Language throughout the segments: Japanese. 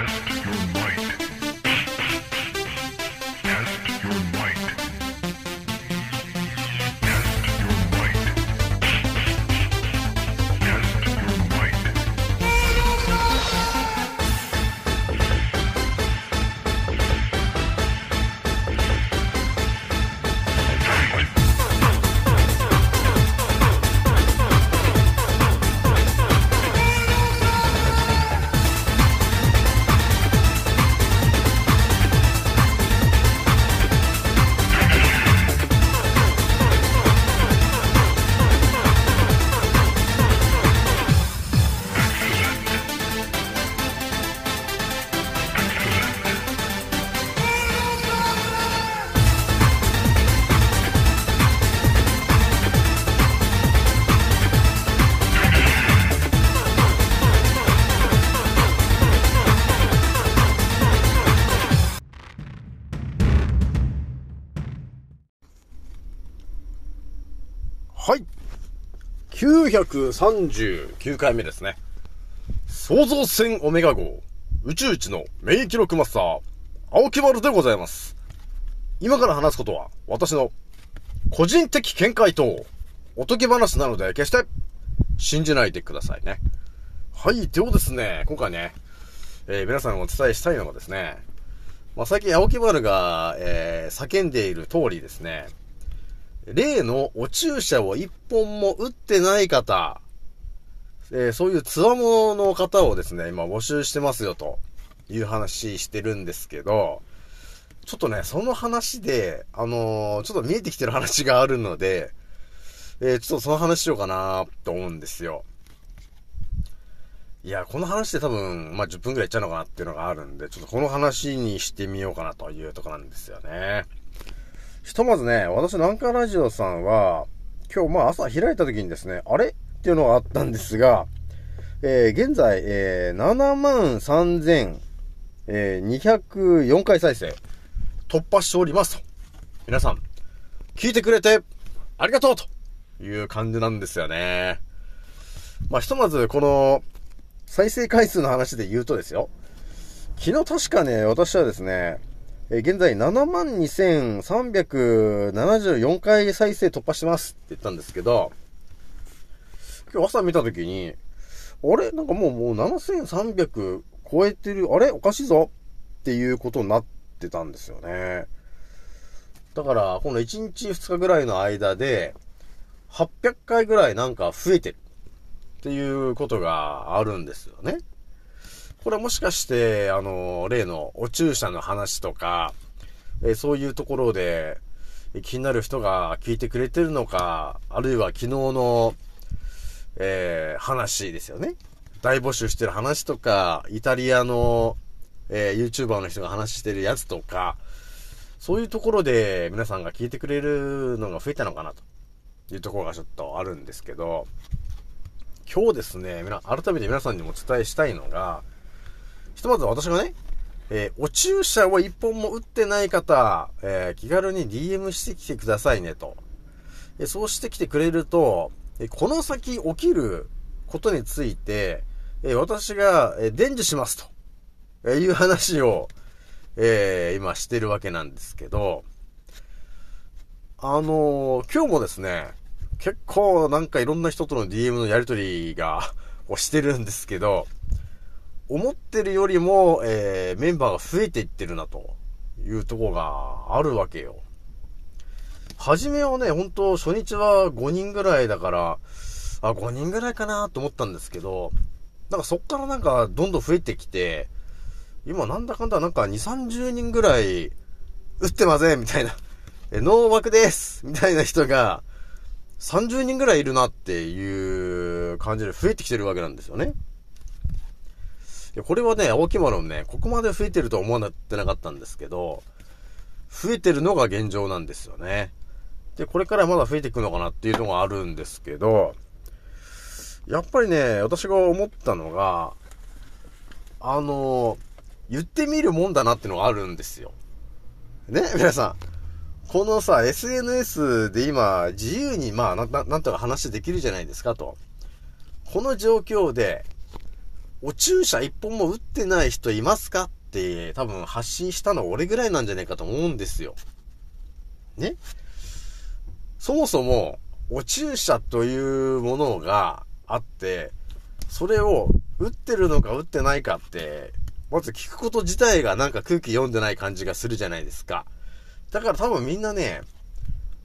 はい。939回目ですね。創造船オメガ号、宇宙一の免疫力マスター、青木丸でございます。今から話すことは、私の個人的見解と、おとぎ話なので、決して信じないでくださいね。はい、ではですね、今回ね、えー、皆さんお伝えしたいのがですね、まあ、最近青木丸が、えー、叫んでいる通りですね、例のお注射を一本も打ってない方、えー、そういうつわものの方をですね、今募集してますよという話してるんですけど、ちょっとね、その話で、あのー、ちょっと見えてきてる話があるので、えー、ちょっとその話しようかなと思うんですよ。いや、この話で多分、まあ、10分くらいいっちゃうのかなっていうのがあるんで、ちょっとこの話にしてみようかなというとこなんですよね。ひとまずね、私なんかラジオさんは、今日まあ朝開いた時にですね、あれ？っていうのがあったんですが、えー、現在、えー、7万3204回再生、突破しておりますと。皆さん、聞いてくれて、ありがとうという感じなんですよね。まあ、ひとまず、この、再生回数の話で言うとですよ。昨日確かね、私はですね、え現在72,374回再生突破してますって言ったんですけど、今日朝見たときに、あれ？なんかもうもう7300超えてる、あれ？おかしいぞ。っていうことになってたんですよね。だから、この1日2日ぐらいの間で、800回ぐらいなんか増えてる。っていうことがあるんですよね。これはもしかして、あの、例のお注射の話とか、えそういうところで気になる人が聞いてくれてるのか、あるいは昨日の、えー、話ですよね。大募集してる話とか、イタリアの、えー、YouTuber の人が話してるやつとか、そういうところで皆さんが聞いてくれるのが増えたのかなというところがちょっとあるんですけど、今日ですね、改めて皆さんにもお伝えしたいのが、ひとまず私がね、えー、お注射を一本も打ってない方、えー、気軽に DM してきてくださいねと。えー、そうしてきてくれると、えこの先起きることについて、え私が、え伝授しますと、えいう話を、え今してるわけなんですけど、あの今日もですね、結構なんかいろんな人との DM のやりとりが、をしてるんですけど、思ってるよりも、えー、メンバーが増えていってるな、というとこがあるわけよ。はじめはね、本当初日は5人ぐらいだから、あ、5人ぐらいかなと思ったんですけど、なんかそっからなんかどんどん増えてきて、今なんだかんだなんか2、30人ぐらい、打ってませんみたいな。え、ノー枠ですみたいな人が、30人ぐらいいるなっていう感じで増えてきてるわけなんですよね。これはね、青木丸ね、ここまで増えてるとは思わなってなかったんですけど、増えてるのが現状なんですよね。で、これからまだ増えていくのかなっていうのがあるんですけど、やっぱりね、私が思ったのが、あの、言ってみるもんだなっていうのがあるんですよ。ね、皆さん。このさ、SNS で今、自由に、まあ、な、なんとか話できるじゃないですかと。この状況で、お注射一本も打ってない人いますか？って多分発信したの俺ぐらいなんじゃないかと思うんですよ。ね？そもそも、お注射というものがあって、それを打ってるのか打ってないかって、まず聞くこと自体がなんか空気読んでない感じがするじゃないですか。だから多分みんなね、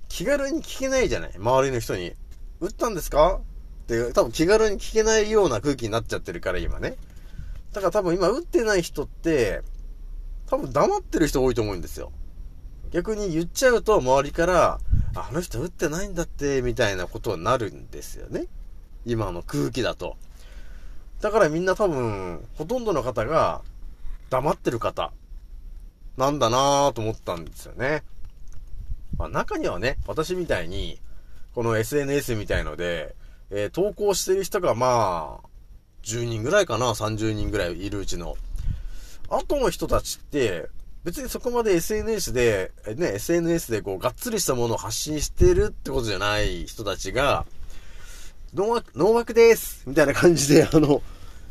気軽に聞けないじゃない周りの人に。打ったんですか？って多分気軽に聞けないような空気になっちゃってるから今ね。だから多分今打ってない人って、多分黙ってる人多いと思うんですよ。逆に言っちゃうと周りから、あの人打ってないんだって、みたいなことになるんですよね。今の空気だと。だからみんな多分、ほとんどの方が黙ってる方、なんだなぁと思ったんですよね。まあ中にはね、私みたいに、この SNS みたいので、えー、投稿してる人がまあ、10人ぐらいかな、30人ぐらいいるうちの。後の人たちって、別にそこまで SNS で、ね、SNS でこう、がっつりしたものを発信してるってことじゃない人たちが、ノーワーク、ノーワークですみたいな感じで、あの、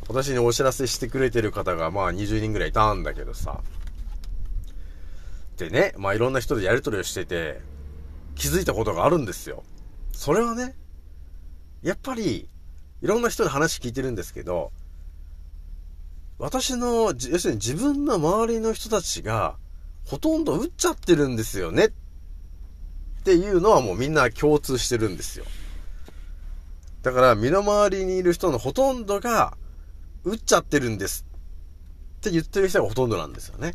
私にお知らせしてくれてる方が、まあ20人ぐらいいたんだけどさ。でね、まあいろんな人でやりとりをしてて、気づいたことがあるんですよ。それはね、やっぱり、いろんな人に話聞いてるんですけど、私の、要するに自分の周りの人たちが、ほとんど打っちゃってるんですよね。っていうのはもうみんな共通してるんですよ。だから身の回りにいる人のほとんどが、打っちゃってるんですって言ってる人がほとんどなんですよね。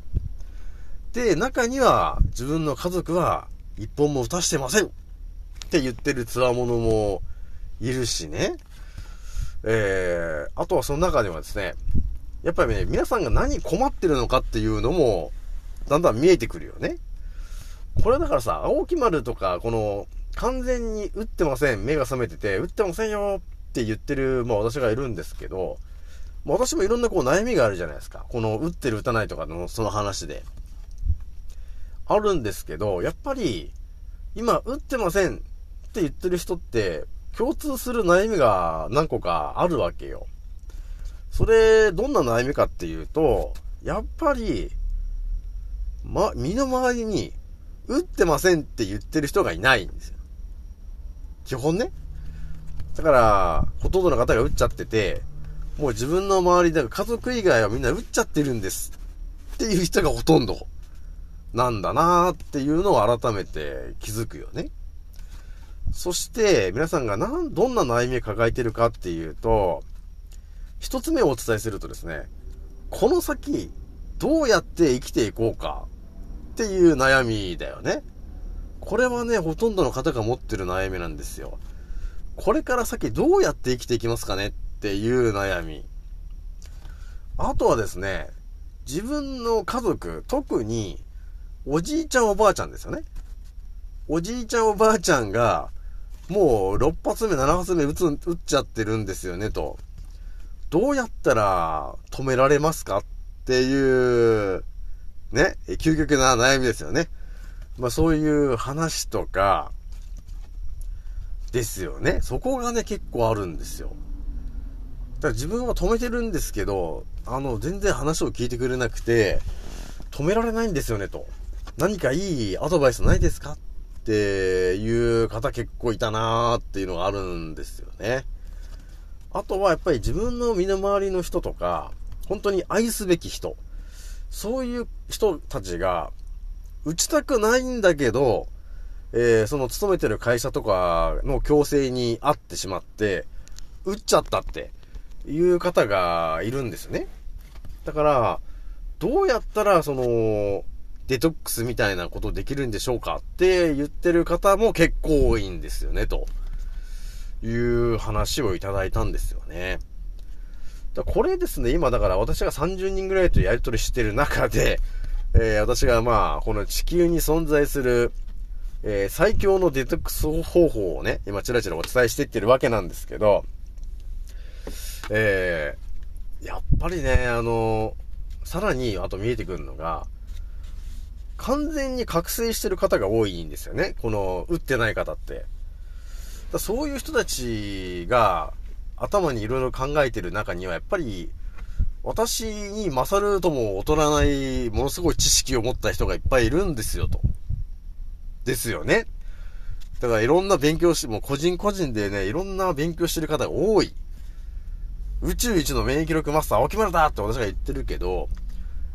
で、中には自分の家族は一本も打たしてませんって言ってるつわものもいるしね。えー、あとはその中ではですね、やっぱりね、皆さんが何困ってるのかっていうのも、だんだん見えてくるよね。これだからさ、青木丸とか、この、完全に打ってません、目が覚めてて、打ってませんよって言ってる、まあ私がいるんですけど、まあ私もいろんなこう悩みがあるじゃないですか。この打ってる打たないとかのその話で。あるんですけど、やっぱり、今打ってませんって言ってる人って、共通する悩みが何個かあるわけよ。それ、どんな悩みかっていうと、やっぱり、ま、身の回りに、打ってませんって言ってる人がいないんですよ。基本ね。だから、ほとんどの方が打っちゃってて、もう自分の周りで家族以外はみんな打っちゃってるんです。っていう人がほとんどなんだなーっていうのを改めて気づくよね。そして、皆さんがなん、どんな悩みを抱えてるかっていうと、一つ目をお伝えするとですね、この先、どうやって生きていこうかっていう悩みだよね。これはね、ほとんどの方が持ってる悩みなんですよ。これから先どうやって生きていきますかねっていう悩み。あとはですね、自分の家族、特に、おじいちゃんおばあちゃんですよね。おじいちゃんおばあちゃんが、もう6発目、7発目撃つ、撃っちゃってるんですよね、と。どうやったら止められますかっていう、ね、究極な悩みですよね。まあそういう話とか、ですよね。そこがね、結構あるんですよ。だから自分は止めてるんですけど、あの、全然話を聞いてくれなくて、止められないんですよね、と。何かいいアドバイスないですかっていう方結構いたなーっていうのがあるんですよね。あとはやっぱり自分の身の回りの人とか、本当に愛すべき人。そういう人たちが、打ちたくないんだけど、えー、その勤めてる会社とかの強制にあってしまって、打っちゃったっていう方がいるんですね。だから、どうやったら、その、デトックスみたいなことできるんでしょうかって言ってる方も結構多いんですよね、という話をいただいたんですよね。だこれですね、今だから私が30人ぐらいとやりとりしてる中で、えー、私がまあ、この地球に存在する、えー、最強のデトックス方法をね、今チラチラお伝えしていってるわけなんですけど、えー、やっぱりね、あの、さらに、あと見えてくるのが、完全に覚醒してる方が多いんですよね。この、打ってない方って。そういう人たちが、頭にいろいろ考えてる中には、やっぱり、私に勝るとも劣らない、ものすごい知識を持った人がいっぱいいるんですよ、と。ですよね。だからいろんな勉強して、もう個人個人でね、いろんな勉強してる方が多い。宇宙一の免疫力マスター、青木丸だって私が言ってるけど、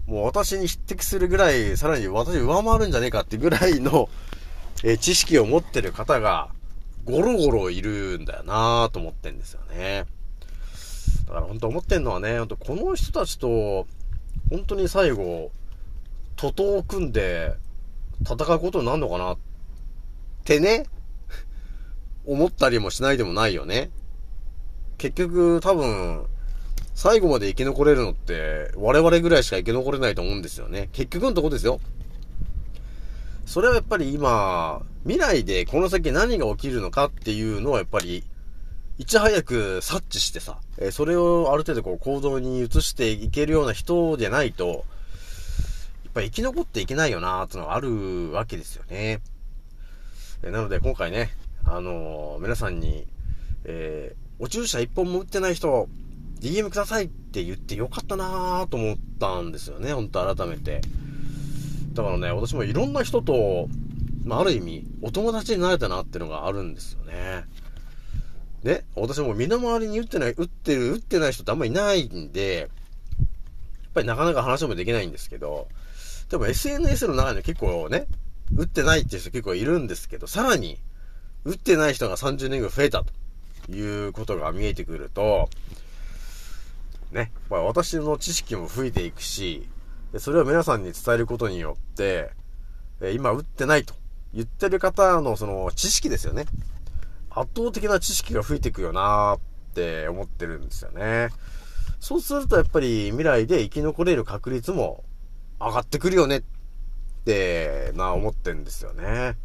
もう私に匹敵するぐらい、さらに私上回るんじゃねえかってぐらいの、え知識を持ってる方が、ゴロゴロいるんだよなぁと思ってんですよね。だから本当思ってんのはね、本当この人たちと、本当に最後、徒党を組んで戦うことになるのかなってね、思ったりもしないでもないよね。結局多分、最後まで生き残れるのって、我々ぐらいしか生き残れないと思うんですよね。結局のとこですよ。それはやっぱり今、未来でこの先何が起きるのかっていうのはやっぱり、いち早く察知してさ、えそれをある程度こう行動に移していけるような人じゃないと、やっぱ生き残っていけないよなーってのがあるわけですよね。えなので今回ね、あのー皆さんに、えーお注射一本も打ってない人、DM くださいって言ってよかったなーと思ったんですよね、本当改めて。だからね、私もいろんな人と、まあ、ある意味、お友達になれたなっていうのがあるんですよね。ね、私も身の回りに打ってない、打ってる、打ってない人ってあんまりいないんで、やっぱりなかなか話もできないんですけど、でも SNS の中には結構ね、打ってないっていう人結構いるんですけど、さらに、打ってない人が30年ぐらい増えたということが見えてくると、ね、まあ私の知識も増えていくし、それを皆さんに伝えることによって、え今打ってないと言ってる方のその知識ですよね。圧倒的な知識が増えていくよなーって思ってるんですよね。そうするとやっぱり未来で生き残れる確率も上がってくるよねって、な、思ってんですよね。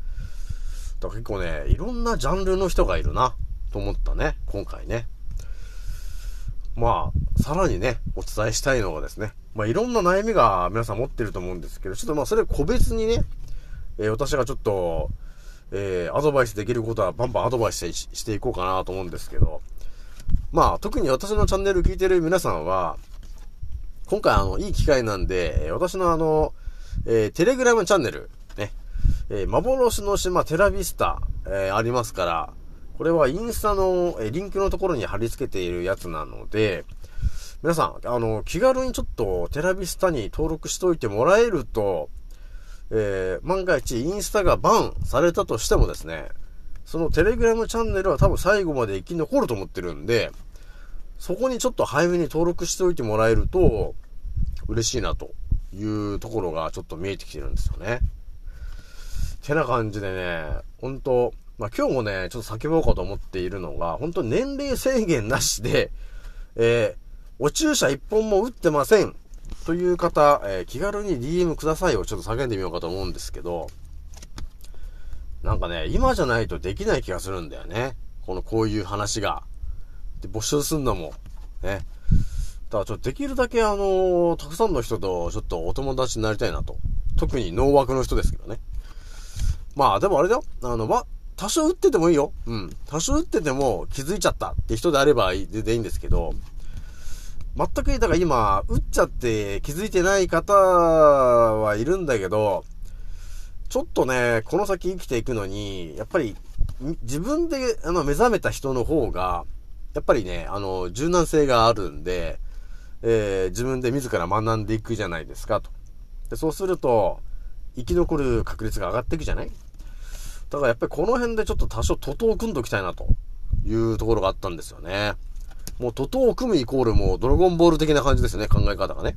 だから結構ね、いろんなジャンルの人がいるな、と思ったね、今回ね。まあ、さらにね、お伝えしたいのがですね、まあいろんな悩みが皆さん持ってると思うんですけど、ちょっとまあそれ個別にね、えー私がちょっと、えーアドバイスできることはバンバンアドバイスしていこうかなと思うんですけど、まあ特に私のチャンネル聞いてる皆さんは、今回あの、いい機会なんで、私のあの、えーテレグラムチャンネル、ね、えー幻の島テラビスタ、えーありますから、これはインスタの、リンクのところに貼り付けているやつなので、皆さん、あの、気軽にちょっとテラビスタに登録しておいてもらえると、えー万が一インスタがバンされたとしてもですね、そのテレグラムチャンネルは多分最後まで生き残ると思ってるんで、そこにちょっと早めに登録しておいてもらえると、嬉しいなというところがちょっと見えてきてるんですよね。てな感じでね、本当まあ、今日もね、ちょっと叫ぼうかと思っているのが、本当年齢制限なしで、えーお注射一本も打ってません。という方、えー気軽に DM くださいをちょっと叫んでみようかと思うんですけど、なんかね、今じゃないとできない気がするんだよね。この、こういう話が。で、募集すんのも、ね。だからちょっとできるだけあのーたくさんの人とちょっとお友達になりたいなと。特に脳枠の人ですけどね。まあでもあれだよ。あの、ま、多少打っててもいいよ。うん。多少打ってても気づいちゃったって人であればいい全然いいんですけど、全く、だから今、打っちゃって気づいてない方はいるんだけど、ちょっとね、この先生きていくのに、やっぱり、み自分で、あの、目覚めた人の方が、やっぱりね、あの、柔軟性があるんで、えー自分で自ら学んでいくじゃないですか、と。で、そうすると、生き残る確率が上がっていくじゃないだからやっぱりこの辺でちょっと多少徒党を組んどきたいなというところがあったんですよね。もう徒党を組むイコールもうドラゴンボール的な感じですね、考え方がね。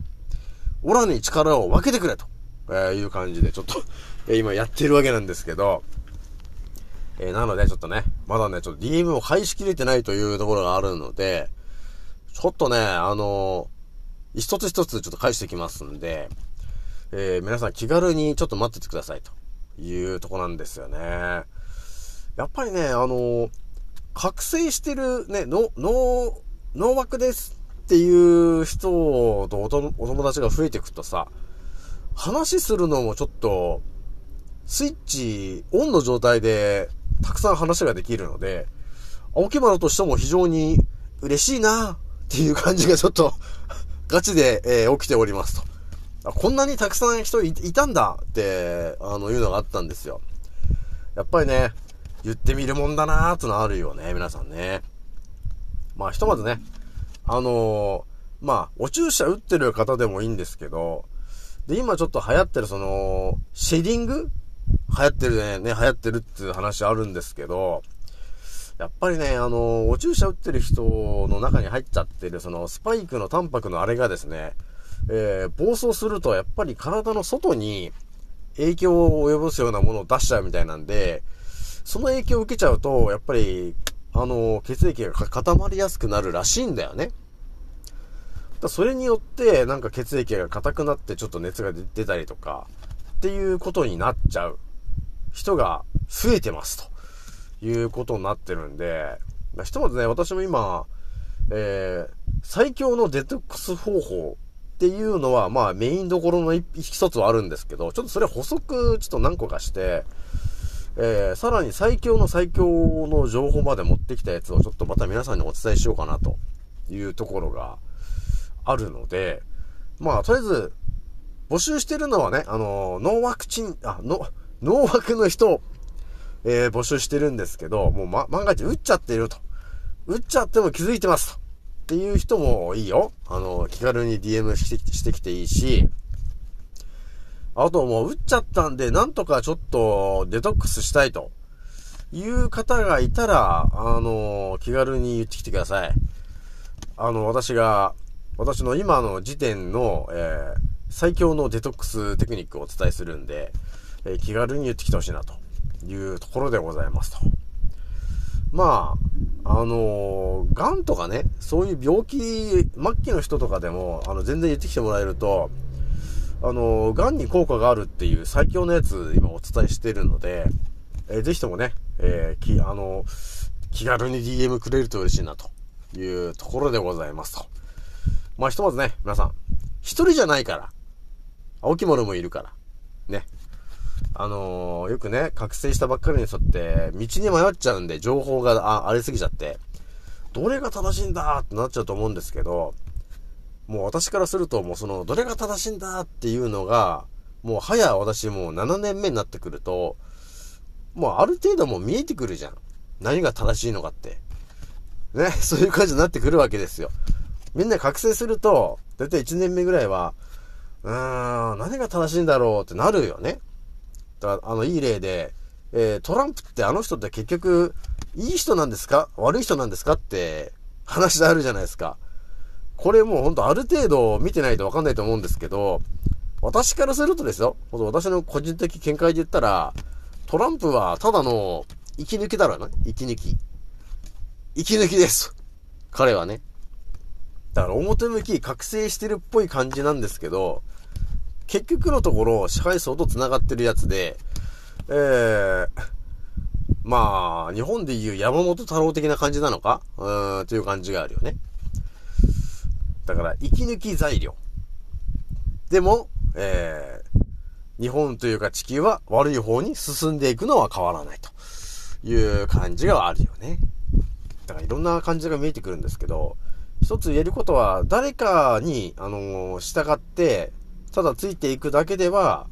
オラに力を分けてくれと、えいう感じでちょっと、え今やってるわけなんですけど、えーなのでちょっとね、まだね、ちょっと DM を返しきれてないというところがあるので、ちょっとね、あのー一つ一つちょっと返してきますんで、えー皆さん気軽にちょっと待っててくださいというとこなんですよね。やっぱりね、あの覚醒してるね、の、脳、脳枠ですっていう人とお友達が増えてくとさ、話するのもちょっと、スイッチオンの状態でたくさん話ができるので、青木丸としても非常に嬉しいなっていう感じがちょっと ガチで、えー、起きておりますと。あこんなにたくさん人いたんだって、あの、いうのがあったんですよ。やっぱりね、言ってみるもんだなーってのあるよね、皆さんね。まあ、ひとまずね、あのー、まあ、お注射打ってる方でもいいんですけど、で、今ちょっと流行ってるその、シェディング？流行ってるね、ね、流行ってるっていう話あるんですけど、やっぱりね、あのー、お注射打ってる人の中に入っちゃってる、その、スパイクのタンパクのあれがですね、えー、暴走すると、やっぱり体の外に影響を及ぼすようなものを出しちゃうみたいなんで、その影響を受けちゃうと、やっぱり、あの、血液が固まりやすくなるらしいんだよね。だそれによって、なんか血液が硬くなってちょっと熱が出たりとか、っていうことになっちゃう人が増えてますと。いうことになってるんで、ひとまずね、私も今、えー、最強のデトックス方法っていうのは、まあメインどころの一つはあるんですけど、ちょっとそれ補足ちょっと何個かして、えー、さらに最強の最強の情報まで持ってきたやつをちょっとまた皆さんにお伝えしようかなというところがあるので、まあとりあえず募集してるのはね、あのー、ノーワクチン、あ、ノ、ノーワクの人えー、募集してるんですけど、もうま、万が一打っちゃってると。打っちゃっても気づいてますと。っていう人もいいよ。あの、気軽に DM してきていいし、あともう打っちゃったんで、なんとかちょっとデトックスしたいという方がいたら、あの、気軽に言ってきてください。あの、私が、私の今の時点の、えー、最強のデトックステクニックをお伝えするんで、えー、気軽に言ってきてほしいなと。いうところでございますと。まあ、あのー、癌とかね、そういう病気、末期の人とかでも、あの、全然言ってきてもらえると、あのー、癌に効果があるっていう最強のやつ、今お伝えしてるので、えー、ぜひともね、えー、き、あのー、気軽に DM くれると嬉しいな、というところでございますと。まあ、ひとまずね、皆さん、一人じゃないから、青木丸もいるから、ね、あのー、よくね、覚醒したばっかりに沿って、道に迷っちゃうんで、情報があありすぎちゃって、どれが正しいんだってなっちゃうと思うんですけど、もう私からすると、もうその、どれが正しいんだっていうのが、もう早私もう7年目になってくると、もうある程度もう見えてくるじゃん。何が正しいのかって。ね、そういう感じになってくるわけですよ。みんな覚醒すると、だいたい1年目ぐらいは、うーん、何が正しいんだろうってなるよね。だあの、いい例で、えー、トランプってあの人って結局、いい人なんですか？悪い人なんですか？って話であるじゃないですか。これもうほんとある程度見てないとわかんないと思うんですけど、私からするとですよ、私の個人的見解で言ったら、トランプはただの息抜きだろうな。息抜き。息抜きです。彼はね。だから表向き覚醒してるっぽい感じなんですけど、結局のところ、支配層と繋がってるやつで、えー、まあ、日本でいう山本太郎的な感じなのか？うーん、という感じがあるよね。だから、息抜き材料。でも、えー、日本というか地球は悪い方に進んでいくのは変わらないという感じがあるよね。だからいろんな感じが見えてくるんですけど、一つ言えることは、誰かに、あのー、従って、ただついていくだけでは、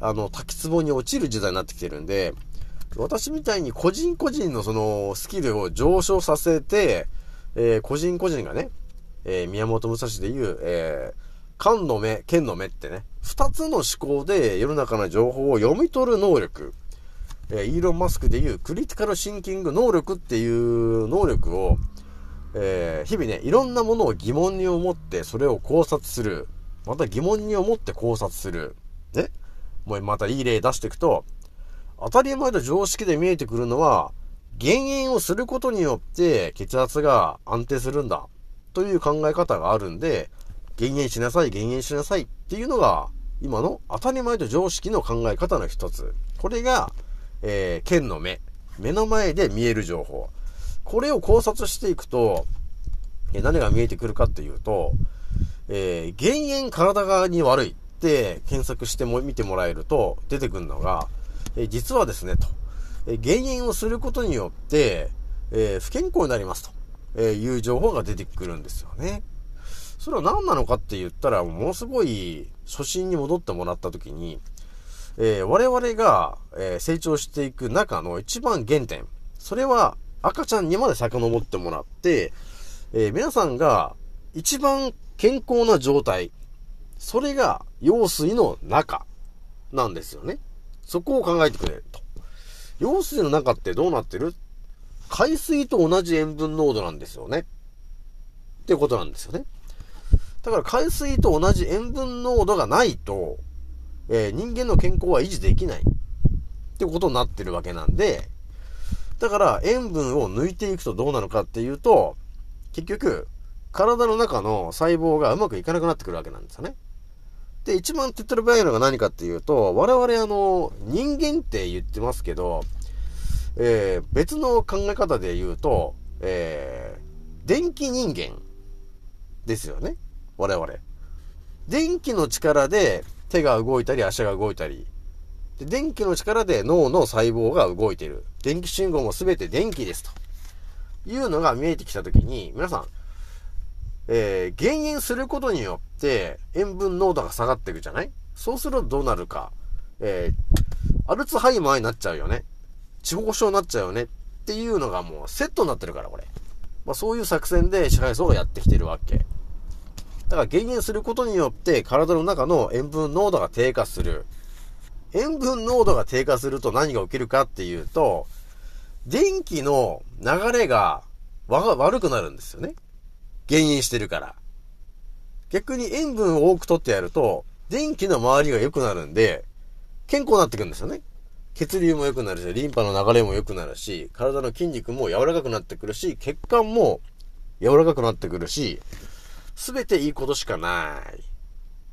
あの、滝壺に落ちる時代になってきてるんで、私みたいに個人個人のそのスキルを上昇させて、えー、個人個人がね、えー、宮本武蔵で言う、えー、漢の目、剣の目ってね、二つの思考で世の中の情報を読み取る能力、えー、イーロン・マスクで言うクリティカルシンキング能力っていう能力を、えー、日々ね、いろんなものを疑問に思ってそれを考察する。また疑問に思って考察する。ねもうまたいい例出していくと、当たり前と常識で見えてくるのは、減塩をすることによって血圧が安定するんだ。という考え方があるんで、減塩しなさい、減塩しなさいっていうのが、今の当たり前と常識の考え方の一つ。これが、えー、剣の目。目の前で見える情報。これを考察していくと、え何が見えてくるかっていうと、えー、減塩体側に悪いって検索しても見てもらえると出てくるのが、えー、実はですね、と。えー、減塩をすることによって、えー、不健康になりますと、えいう情報が出てくるんですよね。それは何なのかって言ったら、ものすごい初心に戻ってもらった時に、えー、我々が、えー、成長していく中の一番原点。それは赤ちゃんにまで遡ってもらって、えー、皆さんが一番健康な状態。それが用水の中なんですよね。そこを考えてくれると。用水の中ってどうなってる？海水と同じ塩分濃度なんですよね。ってことなんですよね。だから海水と同じ塩分濃度がないと、えー、人間の健康は維持できない。ってことになってるわけなんで、だから塩分を抜いていくとどうなのかっていうと、結局、体の中の細胞がうまくいかなくなってくるわけなんですよね。で、一番手っ取り早いのが何かっていうと、我々あの、人間って言ってますけど、えー、別の考え方で言うと、えー、電気人間ですよね。我々。電気の力で手が動いたり足が動いたり、で電気の力で脳の細胞が動いている。電気信号も全て電気ですと。いうのが見えてきたときに、皆さん、えー、減塩することによって塩分濃度が下がっていくじゃない？そうするとどうなるか。えー、アルツハイマーになっちゃうよね。地方症になっちゃうよね。っていうのがもうセットになってるから、これ。まあそういう作戦で支配層がやってきてるわけ。だから減塩することによって体の中の塩分濃度が低下する。塩分濃度が低下すると何が起きるかっていうと、電気の流れが悪くなるんですよね。減塩してるから。逆に塩分を多く取ってやると、電気の周りが良くなるんで、健康になってくるんですよね。血流も良くなるし、リンパの流れも良くなるし、体の筋肉も柔らかくなってくるし、血管も柔らかくなってくるし、すべていいことしかない。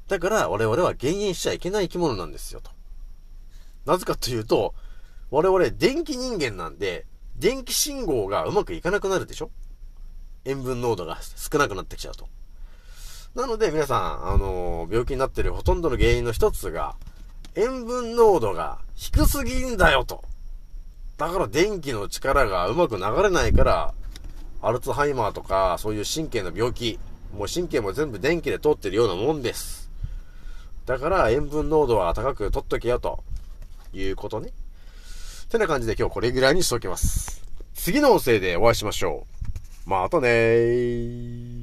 だから我々は減塩しちゃいけない生き物なんですよ、と。なぜかというと、我々電気人間なんで、電気信号がうまくいかなくなるでしょ塩分濃度が少なくなってきちゃうと。なので皆さん、あのー、病気になってるほとんどの原因の一つが、塩分濃度が低すぎんだよと。だから電気の力がうまく流れないから、アルツハイマーとか、そういう神経の病気、もう神経も全部電気で通ってるようなもんです。だから塩分濃度は高く取っとけよと。いうことね。てな感じで今日これぐらいにしておきます。次の音声でお会いしましょう。またねー。